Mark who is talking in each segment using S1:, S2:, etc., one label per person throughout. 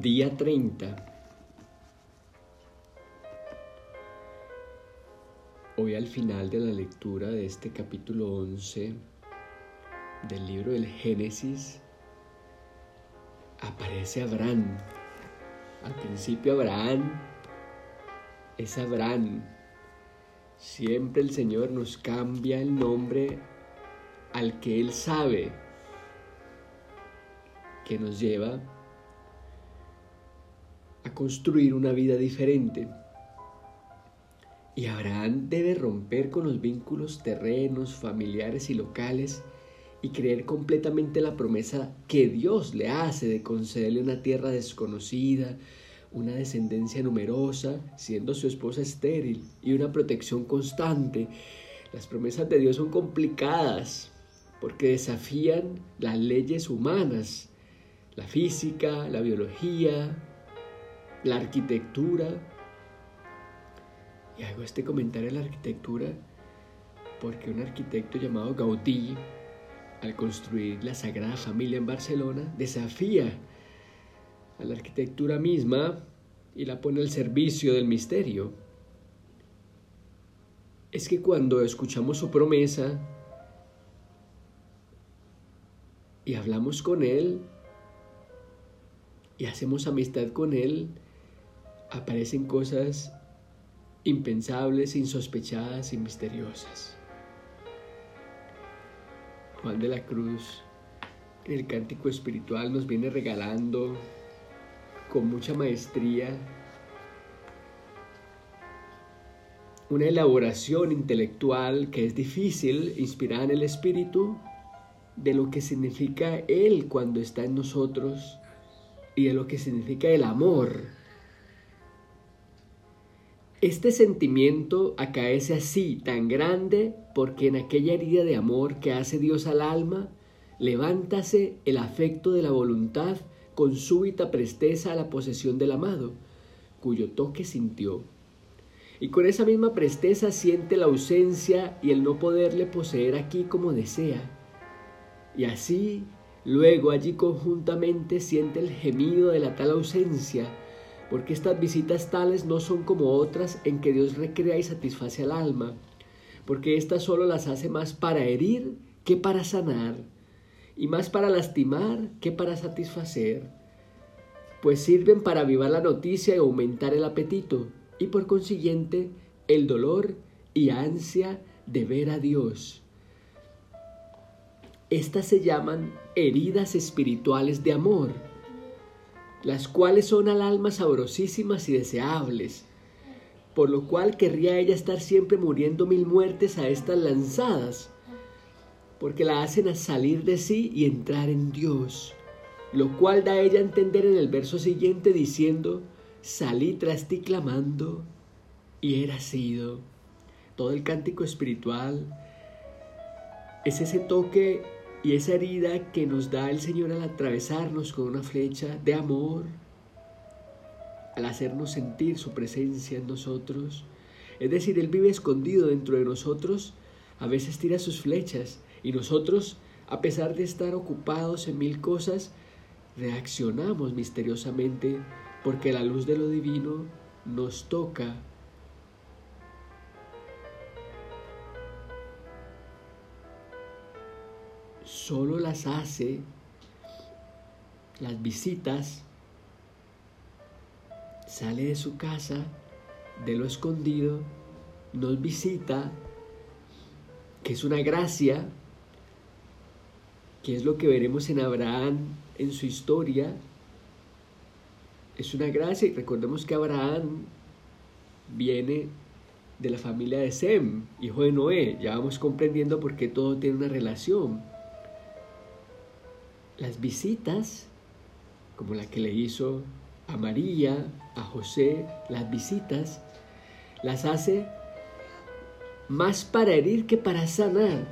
S1: Día 30. Hoy al final de la lectura de este capítulo 11 del libro del Génesis aparece Abraham. Al principio Abraham es Abraham. Siempre el Señor nos cambia el nombre al que Él sabe que nos lleva a construir una vida diferente. Y Abraham debe romper con los vínculos terrenos, familiares y locales y creer completamente la promesa que Dios le hace de concederle una tierra desconocida, una descendencia numerosa, siendo su esposa estéril, y una protección constante. Las promesas de Dios son complicadas porque desafían las leyes humanas, la física, la biología, la arquitectura. Y hago este comentario de la arquitectura porque un arquitecto llamado Gaudí, al construir la Sagrada Familia en Barcelona, desafía a la arquitectura misma y la pone al servicio del misterio. Es que cuando escuchamos su promesa y hablamos con Él y hacemos amistad con Él, aparecen cosas impensables, insospechadas y misteriosas. Juan de la Cruz en el cántico espiritual nos viene regalando con mucha maestría una elaboración intelectual que es difícil, inspirada en el espíritu, de lo que significa Él cuando está en nosotros y de lo que significa el amor este sentimiento acaece así tan grande porque en aquella herida de amor que hace Dios al alma, levántase el afecto de la voluntad con súbita presteza a la posesión del amado, cuyo toque sintió. Y con esa misma presteza siente la ausencia y el no poderle poseer aquí como desea. Y así, luego allí conjuntamente siente el gemido de la tal ausencia, porque estas visitas tales no son como otras en que Dios recrea y satisface al alma, porque éstas solo las hace más para herir que para sanar, y más para lastimar que para satisfacer, pues sirven para avivar la noticia y aumentar el apetito, y por consiguiente el dolor y ansia de ver a Dios. Estas se llaman heridas espirituales de amor las cuales son al alma sabrosísimas y deseables, por lo cual querría ella estar siempre muriendo mil muertes a estas lanzadas, porque la hacen a salir de sí y entrar en Dios, lo cual da ella a entender en el verso siguiente diciendo, salí tras ti clamando y era sido. Todo el cántico espiritual es ese toque y esa herida que nos da el Señor al atravesarnos con una flecha de amor, al hacernos sentir su presencia en nosotros, es decir, Él vive escondido dentro de nosotros, a veces tira sus flechas y nosotros, a pesar de estar ocupados en mil cosas, reaccionamos misteriosamente porque la luz de lo divino nos toca solo las hace las visitas, sale de su casa, de lo escondido, nos visita, que es una gracia, que es lo que veremos en Abraham en su historia. Es una gracia y recordemos que Abraham viene de la familia de Sem, hijo de Noé. Ya vamos comprendiendo por qué todo tiene una relación. Las visitas, como la que le hizo a María, a José, las visitas, las hace más para herir que para sanar.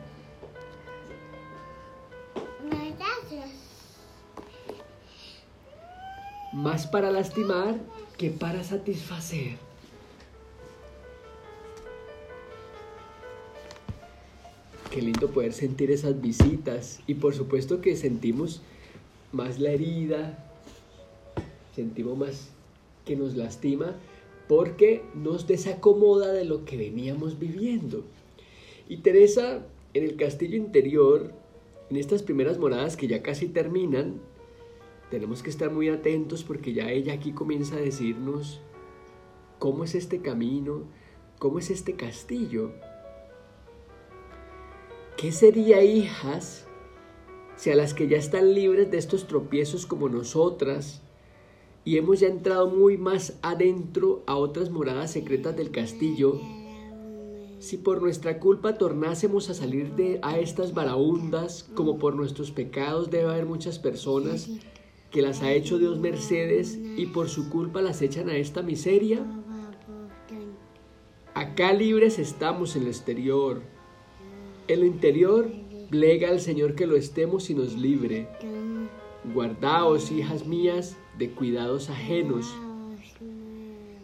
S1: Más para lastimar que para satisfacer. Qué lindo poder sentir esas visitas y por supuesto que sentimos más la herida, sentimos más que nos lastima porque nos desacomoda de lo que veníamos viviendo. Y Teresa, en el castillo interior, en estas primeras moradas que ya casi terminan, tenemos que estar muy atentos porque ya ella aquí comienza a decirnos cómo es este camino, cómo es este castillo. ¿Qué sería, hijas, si a las que ya están libres de estos tropiezos como nosotras, y hemos ya entrado muy más adentro a otras moradas secretas del castillo, si por nuestra culpa tornásemos a salir de a estas barahundas, como por nuestros pecados debe haber muchas personas que las ha hecho Dios mercedes y por su culpa las echan a esta miseria. Acá libres estamos en el exterior. En lo interior, plega al Señor que lo estemos y nos libre. Guardaos, hijas mías, de cuidados ajenos.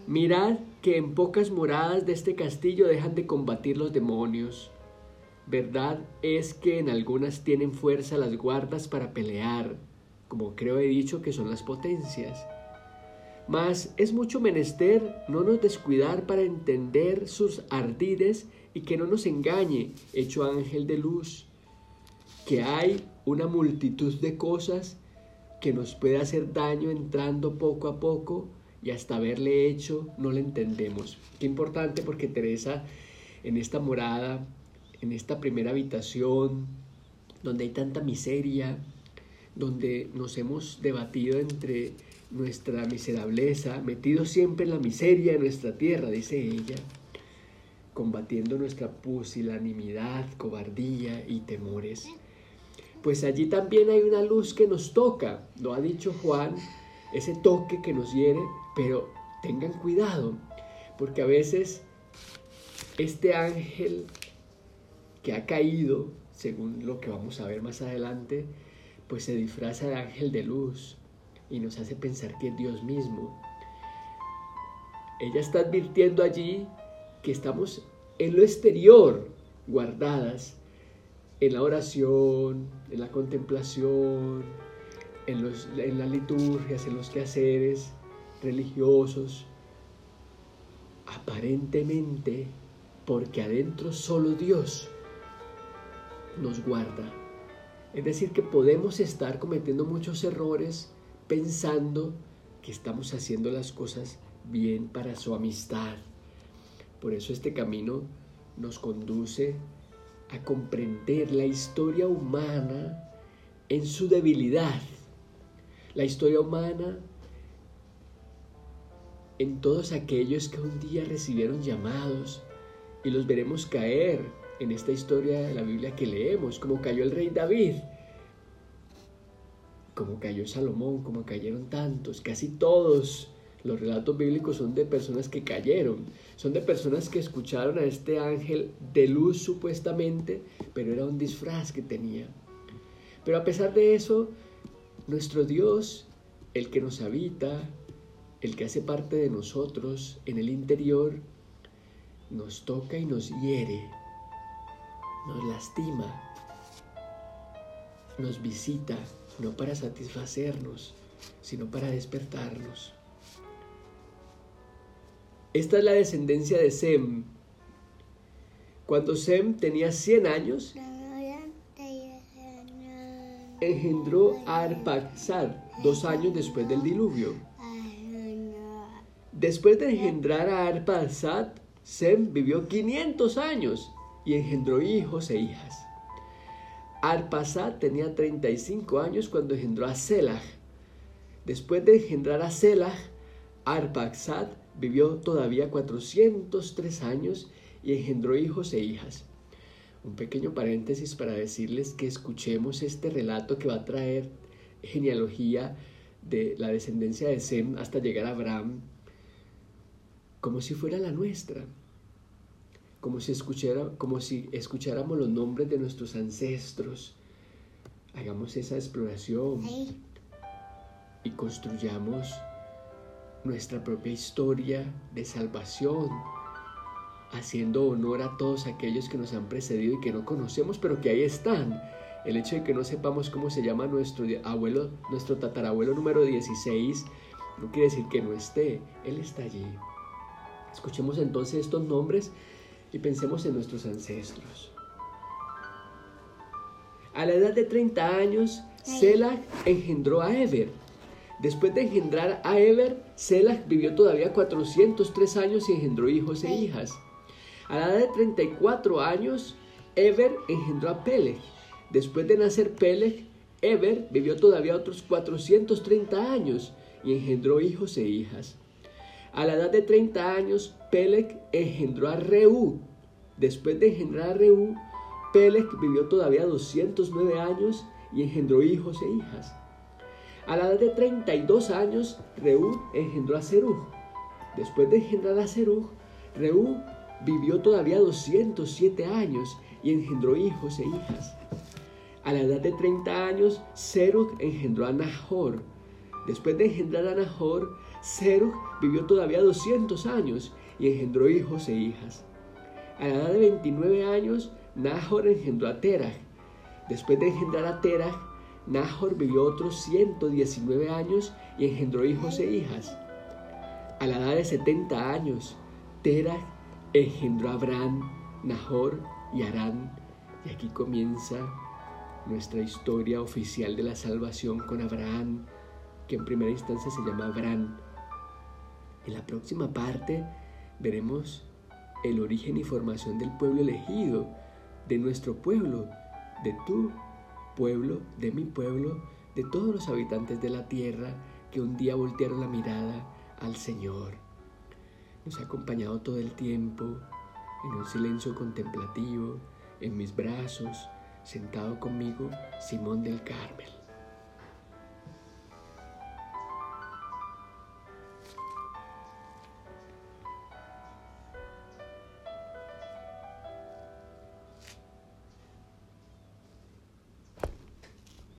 S1: Mirad que en pocas moradas de este castillo dejan de combatir los demonios. Verdad es que en algunas tienen fuerza las guardas para pelear, como creo he dicho que son las potencias. Mas es mucho menester no nos descuidar para entender sus ardides y que no nos engañe, hecho ángel de luz, que hay una multitud de cosas que nos puede hacer daño entrando poco a poco y hasta haberle hecho no le entendemos. Qué importante porque Teresa en esta morada, en esta primera habitación, donde hay tanta miseria, donde nos hemos debatido entre nuestra miserableza, metido siempre en la miseria de nuestra tierra, dice ella, combatiendo nuestra pusilanimidad, cobardía y temores. Pues allí también hay una luz que nos toca, lo ha dicho Juan, ese toque que nos hiere, pero tengan cuidado, porque a veces este ángel que ha caído, según lo que vamos a ver más adelante, pues se disfraza de ángel de luz y nos hace pensar que es Dios mismo. Ella está advirtiendo allí que estamos en lo exterior, guardadas, en la oración, en la contemplación, en, los, en las liturgias, en los quehaceres religiosos, aparentemente porque adentro solo Dios nos guarda. Es decir, que podemos estar cometiendo muchos errores pensando que estamos haciendo las cosas bien para su amistad. Por eso este camino nos conduce a comprender la historia humana en su debilidad, la historia humana en todos aquellos que un día recibieron llamados y los veremos caer en esta historia de la Biblia que leemos, como cayó el rey David, como cayó Salomón, como cayeron tantos, casi todos los relatos bíblicos son de personas que cayeron, son de personas que escucharon a este ángel de luz supuestamente, pero era un disfraz que tenía. Pero a pesar de eso, nuestro Dios, el que nos habita, el que hace parte de nosotros en el interior, nos toca y nos hiere, nos lastima, nos visita, no para satisfacernos, sino para despertarnos. Esta es la descendencia de Sem. Cuando Sem tenía 100 años, engendró a Arpaxad dos años después del diluvio. Después de engendrar a Arpaxad, Sem vivió 500 años y engendró hijos e hijas. Arpaxad tenía 35 años cuando engendró a Selah. Después de engendrar a Selah, Arpaxad vivió todavía 403 años y engendró hijos e hijas. Un pequeño paréntesis para decirles que escuchemos este relato que va a traer genealogía de la descendencia de Sem hasta llegar a Abraham, como si fuera la nuestra, como si, escuchara, como si escucháramos los nombres de nuestros ancestros. Hagamos esa exploración y construyamos nuestra propia historia de salvación, haciendo honor a todos aquellos que nos han precedido y que no conocemos, pero que ahí están. El hecho de que no sepamos cómo se llama nuestro abuelo, nuestro tatarabuelo número 16, no quiere decir que no esté, él está allí. Escuchemos entonces estos nombres y pensemos en nuestros ancestros. A la edad de 30 años, Selah engendró a Eber Después de engendrar a Eber, Selah vivió todavía 403 años y engendró hijos e hijas. A la edad de 34 años, Eber engendró a Peleg. Después de nacer Peleg, Eber vivió todavía otros 430 años y engendró hijos e hijas. A la edad de 30 años, Peleg engendró a Reú. Después de engendrar a Reú, Peleg vivió todavía 209 años y engendró hijos e hijas. A la edad de 32 años, Reú engendró a Serug. Después de engendrar a Serug, Reú vivió todavía 207 años y engendró hijos e hijas. A la edad de 30 años, Serug engendró a Nahor. Después de engendrar a Nahor, Serug vivió todavía 200 años y engendró hijos e hijas. A la edad de 29 años, Nahor engendró a Terah. Después de engendrar a Terah, Nahor vivió otros 119 años y engendró hijos e hijas. A la edad de 70 años, Terah engendró a Abraham, Nahor y Arán. Y aquí comienza nuestra historia oficial de la salvación con Abraham, que en primera instancia se llama Abraham. En la próxima parte veremos el origen y formación del pueblo elegido, de nuestro pueblo, de tu pueblo, de mi pueblo, de todos los habitantes de la tierra que un día voltearon la mirada al Señor. Nos ha acompañado todo el tiempo en un silencio contemplativo, en mis brazos, sentado conmigo, Simón del Carmel.